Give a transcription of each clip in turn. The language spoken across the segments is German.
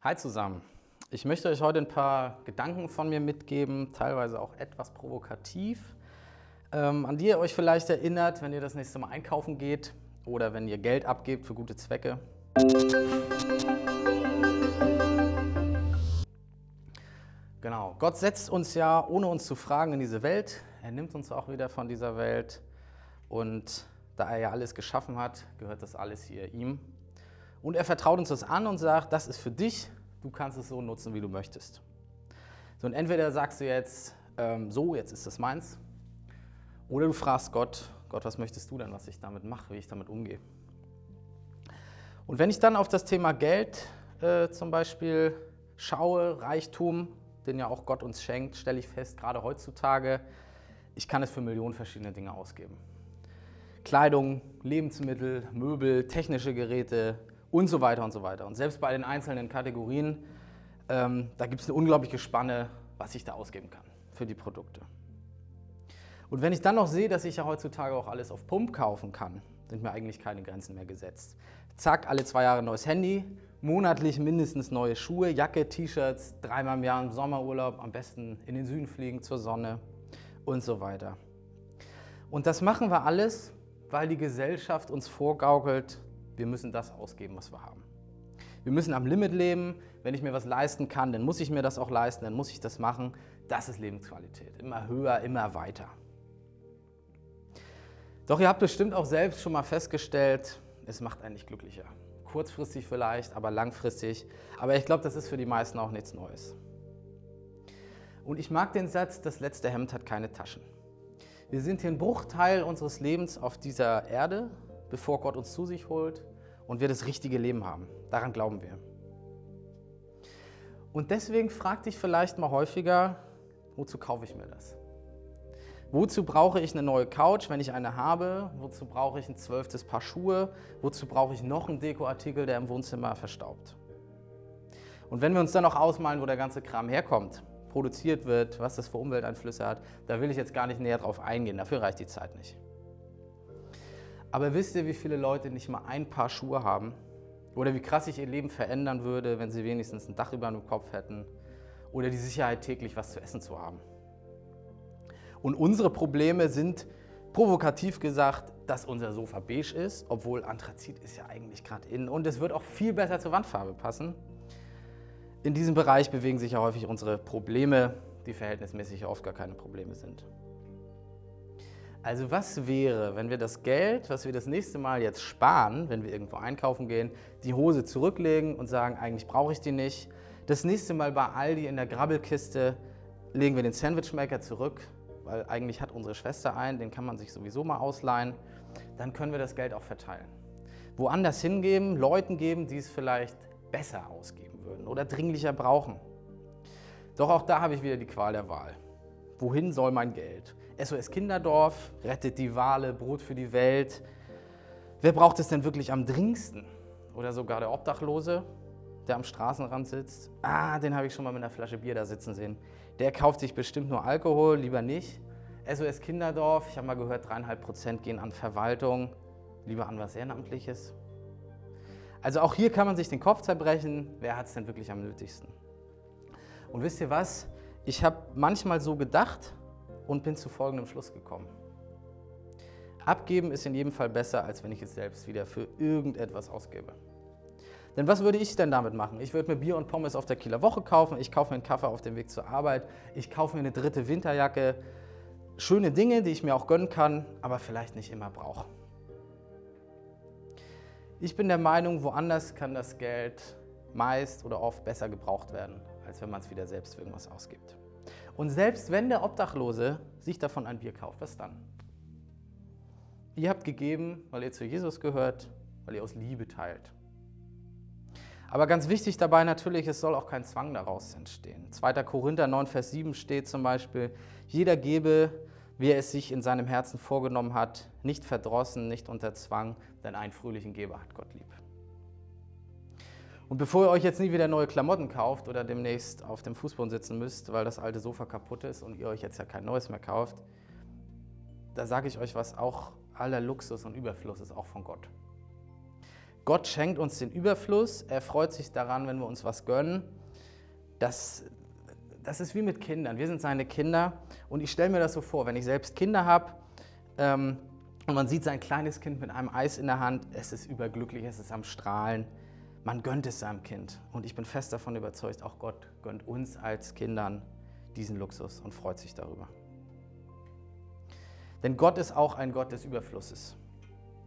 Hi zusammen. Ich möchte euch heute ein paar Gedanken von mir mitgeben, teilweise auch etwas provokativ, ähm, an die ihr euch vielleicht erinnert, wenn ihr das nächste Mal einkaufen geht oder wenn ihr Geld abgebt für gute Zwecke. Genau, Gott setzt uns ja, ohne uns zu fragen, in diese Welt. Er nimmt uns auch wieder von dieser Welt. Und da er ja alles geschaffen hat, gehört das alles hier ihm. Und er vertraut uns das an und sagt, das ist für dich, du kannst es so nutzen, wie du möchtest. So, und entweder sagst du jetzt, ähm, so, jetzt ist das meins, oder du fragst Gott, Gott, was möchtest du denn, was ich damit mache, wie ich damit umgehe. Und wenn ich dann auf das Thema Geld äh, zum Beispiel schaue, Reichtum, den ja auch Gott uns schenkt, stelle ich fest, gerade heutzutage, ich kann es für Millionen verschiedene Dinge ausgeben. Kleidung, Lebensmittel, Möbel, technische Geräte, und so weiter und so weiter. Und selbst bei den einzelnen Kategorien, ähm, da gibt es eine unglaubliche Spanne, was ich da ausgeben kann für die Produkte. Und wenn ich dann noch sehe, dass ich ja heutzutage auch alles auf Pump kaufen kann, sind mir eigentlich keine Grenzen mehr gesetzt. Zack, alle zwei Jahre neues Handy, monatlich mindestens neue Schuhe, Jacke, T-Shirts, dreimal im Jahr im Sommerurlaub, am besten in den Süden fliegen zur Sonne und so weiter. Und das machen wir alles, weil die Gesellschaft uns vorgaukelt, wir müssen das ausgeben, was wir haben. Wir müssen am Limit leben. Wenn ich mir was leisten kann, dann muss ich mir das auch leisten, dann muss ich das machen. Das ist Lebensqualität. Immer höher, immer weiter. Doch ihr habt bestimmt auch selbst schon mal festgestellt, es macht einen nicht glücklicher. Kurzfristig vielleicht, aber langfristig. Aber ich glaube, das ist für die meisten auch nichts Neues. Und ich mag den Satz, das letzte Hemd hat keine Taschen. Wir sind hier ein Bruchteil unseres Lebens auf dieser Erde bevor Gott uns zu sich holt und wir das richtige Leben haben. Daran glauben wir. Und deswegen frag dich vielleicht mal häufiger, wozu kaufe ich mir das? Wozu brauche ich eine neue Couch, wenn ich eine habe? Wozu brauche ich ein zwölftes Paar Schuhe? Wozu brauche ich noch einen Dekoartikel, der im Wohnzimmer verstaubt? Und wenn wir uns dann noch ausmalen, wo der ganze Kram herkommt, produziert wird, was das für Umwelteinflüsse hat, da will ich jetzt gar nicht näher drauf eingehen. Dafür reicht die Zeit nicht. Aber wisst ihr, wie viele Leute nicht mal ein Paar Schuhe haben? Oder wie krass sich ihr Leben verändern würde, wenn sie wenigstens ein Dach über dem Kopf hätten? Oder die Sicherheit, täglich was zu essen zu haben? Und unsere Probleme sind, provokativ gesagt, dass unser Sofa beige ist, obwohl Anthrazit ist ja eigentlich gerade in. Und es wird auch viel besser zur Wandfarbe passen. In diesem Bereich bewegen sich ja häufig unsere Probleme, die verhältnismäßig oft gar keine Probleme sind. Also was wäre, wenn wir das Geld, was wir das nächste Mal jetzt sparen, wenn wir irgendwo einkaufen gehen, die Hose zurücklegen und sagen, eigentlich brauche ich die nicht. Das nächste Mal bei Aldi in der Grabbelkiste legen wir den Sandwichmaker zurück, weil eigentlich hat unsere Schwester einen, den kann man sich sowieso mal ausleihen. Dann können wir das Geld auch verteilen. Woanders hingeben, Leuten geben, die es vielleicht besser ausgeben würden oder dringlicher brauchen. Doch auch da habe ich wieder die Qual der Wahl. Wohin soll mein Geld? SOS Kinderdorf, rettet die Wale, Brot für die Welt. Wer braucht es denn wirklich am dringendsten? Oder sogar der Obdachlose, der am Straßenrand sitzt. Ah, den habe ich schon mal mit einer Flasche Bier da sitzen sehen. Der kauft sich bestimmt nur Alkohol, lieber nicht. SOS Kinderdorf, ich habe mal gehört, dreieinhalb Prozent gehen an Verwaltung, lieber an was Ehrenamtliches. Also auch hier kann man sich den Kopf zerbrechen, wer hat es denn wirklich am nötigsten? Und wisst ihr was? Ich habe manchmal so gedacht, und bin zu folgendem Schluss gekommen. Abgeben ist in jedem Fall besser, als wenn ich es selbst wieder für irgendetwas ausgebe. Denn was würde ich denn damit machen? Ich würde mir Bier und Pommes auf der Kieler Woche kaufen, ich kaufe mir einen Kaffee auf dem Weg zur Arbeit, ich kaufe mir eine dritte Winterjacke. Schöne Dinge, die ich mir auch gönnen kann, aber vielleicht nicht immer brauche. Ich bin der Meinung, woanders kann das Geld meist oder oft besser gebraucht werden, als wenn man es wieder selbst für irgendwas ausgibt. Und selbst wenn der Obdachlose sich davon ein Bier kauft, was dann? Ihr habt gegeben, weil ihr zu Jesus gehört, weil ihr aus Liebe teilt. Aber ganz wichtig dabei natürlich, es soll auch kein Zwang daraus entstehen. 2. Korinther 9, Vers 7 steht zum Beispiel, jeder gebe, wie er es sich in seinem Herzen vorgenommen hat, nicht verdrossen, nicht unter Zwang, denn einen fröhlichen Geber hat Gott lieb. Und bevor ihr euch jetzt nie wieder neue Klamotten kauft oder demnächst auf dem Fußboden sitzen müsst, weil das alte Sofa kaputt ist und ihr euch jetzt ja kein neues mehr kauft, da sage ich euch was, auch aller Luxus und Überfluss ist auch von Gott. Gott schenkt uns den Überfluss, er freut sich daran, wenn wir uns was gönnen. Das, das ist wie mit Kindern. Wir sind seine Kinder und ich stelle mir das so vor, wenn ich selbst Kinder habe ähm, und man sieht sein kleines Kind mit einem Eis in der Hand, es ist überglücklich, es ist am Strahlen. Man gönnt es seinem Kind und ich bin fest davon überzeugt, auch Gott gönnt uns als Kindern diesen Luxus und freut sich darüber. Denn Gott ist auch ein Gott des Überflusses.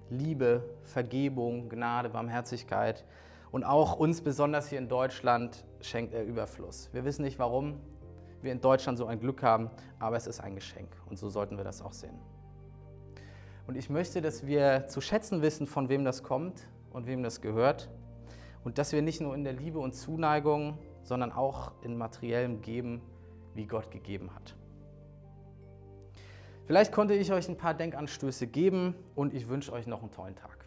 Liebe, Vergebung, Gnade, Barmherzigkeit. Und auch uns, besonders hier in Deutschland, schenkt er Überfluss. Wir wissen nicht, warum wir in Deutschland so ein Glück haben, aber es ist ein Geschenk. Und so sollten wir das auch sehen. Und ich möchte, dass wir zu schätzen wissen, von wem das kommt und wem das gehört. Und dass wir nicht nur in der Liebe und Zuneigung, sondern auch in materiellem Geben, wie Gott gegeben hat. Vielleicht konnte ich euch ein paar Denkanstöße geben und ich wünsche euch noch einen tollen Tag.